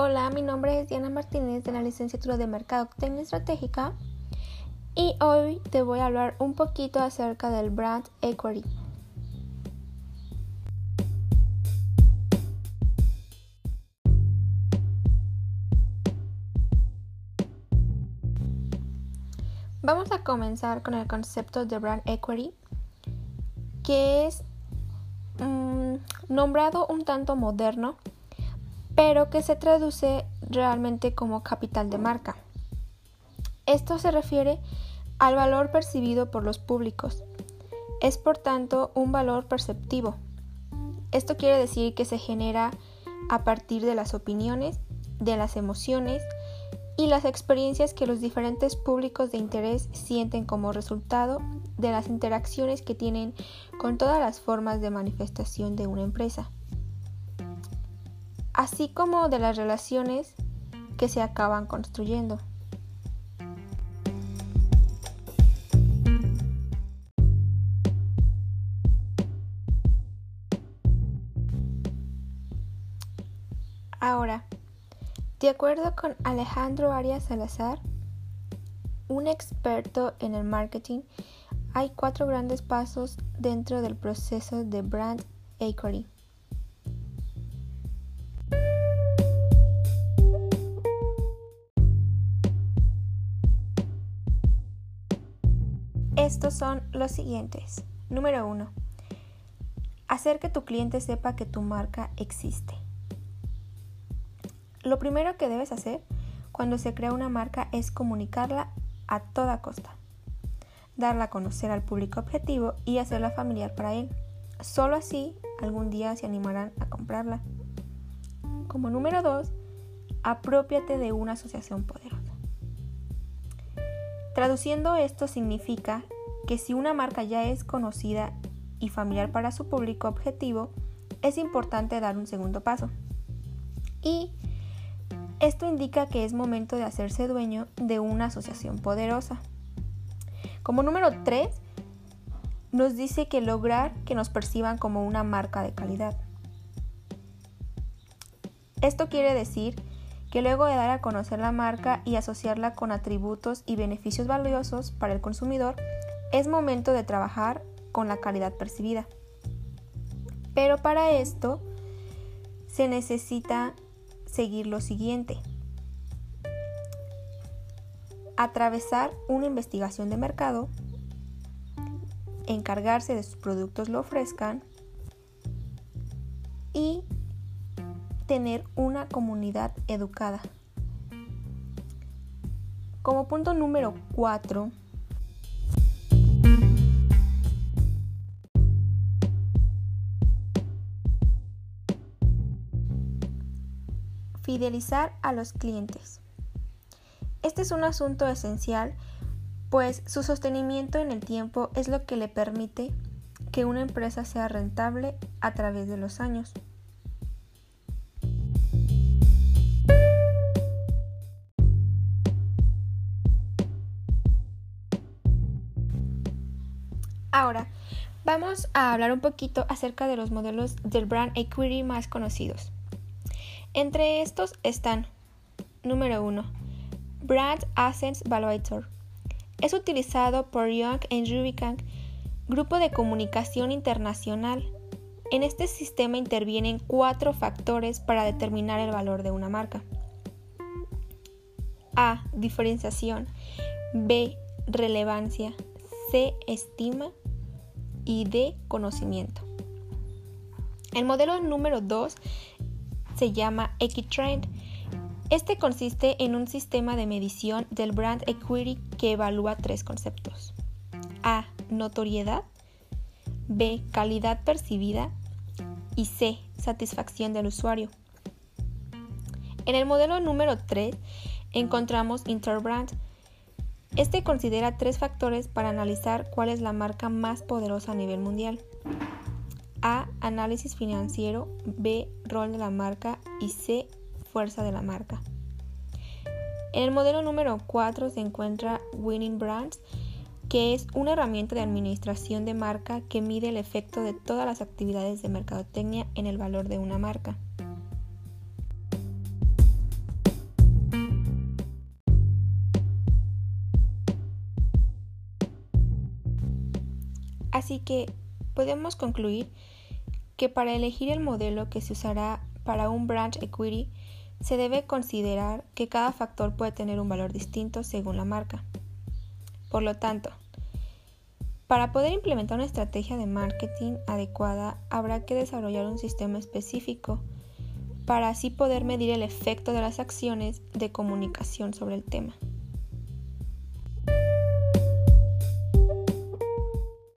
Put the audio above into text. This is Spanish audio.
Hola, mi nombre es Diana Martínez de la licenciatura de Mercadotecnia Estratégica y hoy te voy a hablar un poquito acerca del brand equity. Vamos a comenzar con el concepto de brand equity, que es mm, nombrado un tanto moderno pero que se traduce realmente como capital de marca. Esto se refiere al valor percibido por los públicos. Es por tanto un valor perceptivo. Esto quiere decir que se genera a partir de las opiniones, de las emociones y las experiencias que los diferentes públicos de interés sienten como resultado de las interacciones que tienen con todas las formas de manifestación de una empresa así como de las relaciones que se acaban construyendo. Ahora, de acuerdo con Alejandro Arias Salazar, un experto en el marketing, hay cuatro grandes pasos dentro del proceso de brand equity. Estos son los siguientes. Número 1. Hacer que tu cliente sepa que tu marca existe. Lo primero que debes hacer cuando se crea una marca es comunicarla a toda costa, darla a conocer al público objetivo y hacerla familiar para él. Solo así algún día se animarán a comprarla. Como número 2, apropiate de una asociación poderosa. Traduciendo esto significa que si una marca ya es conocida y familiar para su público objetivo, es importante dar un segundo paso. Y esto indica que es momento de hacerse dueño de una asociación poderosa. Como número 3, nos dice que lograr que nos perciban como una marca de calidad. Esto quiere decir que luego de dar a conocer la marca y asociarla con atributos y beneficios valiosos para el consumidor, es momento de trabajar con la calidad percibida. Pero para esto se necesita seguir lo siguiente. Atravesar una investigación de mercado, encargarse de sus productos lo ofrezcan y tener una comunidad educada. Como punto número 4, Fidelizar a los clientes. Este es un asunto esencial, pues su sostenimiento en el tiempo es lo que le permite que una empresa sea rentable a través de los años. Ahora, vamos a hablar un poquito acerca de los modelos del brand equity más conocidos. Entre estos están, número 1, Brand Assets Valuator. Es utilizado por Young Rubicon, grupo de comunicación internacional. En este sistema intervienen cuatro factores para determinar el valor de una marca. A. Diferenciación. B. Relevancia. C. Estima. Y D. Conocimiento. El modelo número 2 se llama Equitrend. Este consiste en un sistema de medición del brand equity que evalúa tres conceptos. A. Notoriedad. B. Calidad percibida. Y C. Satisfacción del usuario. En el modelo número 3 encontramos Interbrand. Este considera tres factores para analizar cuál es la marca más poderosa a nivel mundial. A. Análisis financiero. B. Rol de la marca. Y C. Fuerza de la marca. En el modelo número 4 se encuentra Winning Brands, que es una herramienta de administración de marca que mide el efecto de todas las actividades de mercadotecnia en el valor de una marca. Así que podemos concluir que para elegir el modelo que se usará para un branch equity, se debe considerar que cada factor puede tener un valor distinto según la marca. Por lo tanto, para poder implementar una estrategia de marketing adecuada, habrá que desarrollar un sistema específico para así poder medir el efecto de las acciones de comunicación sobre el tema.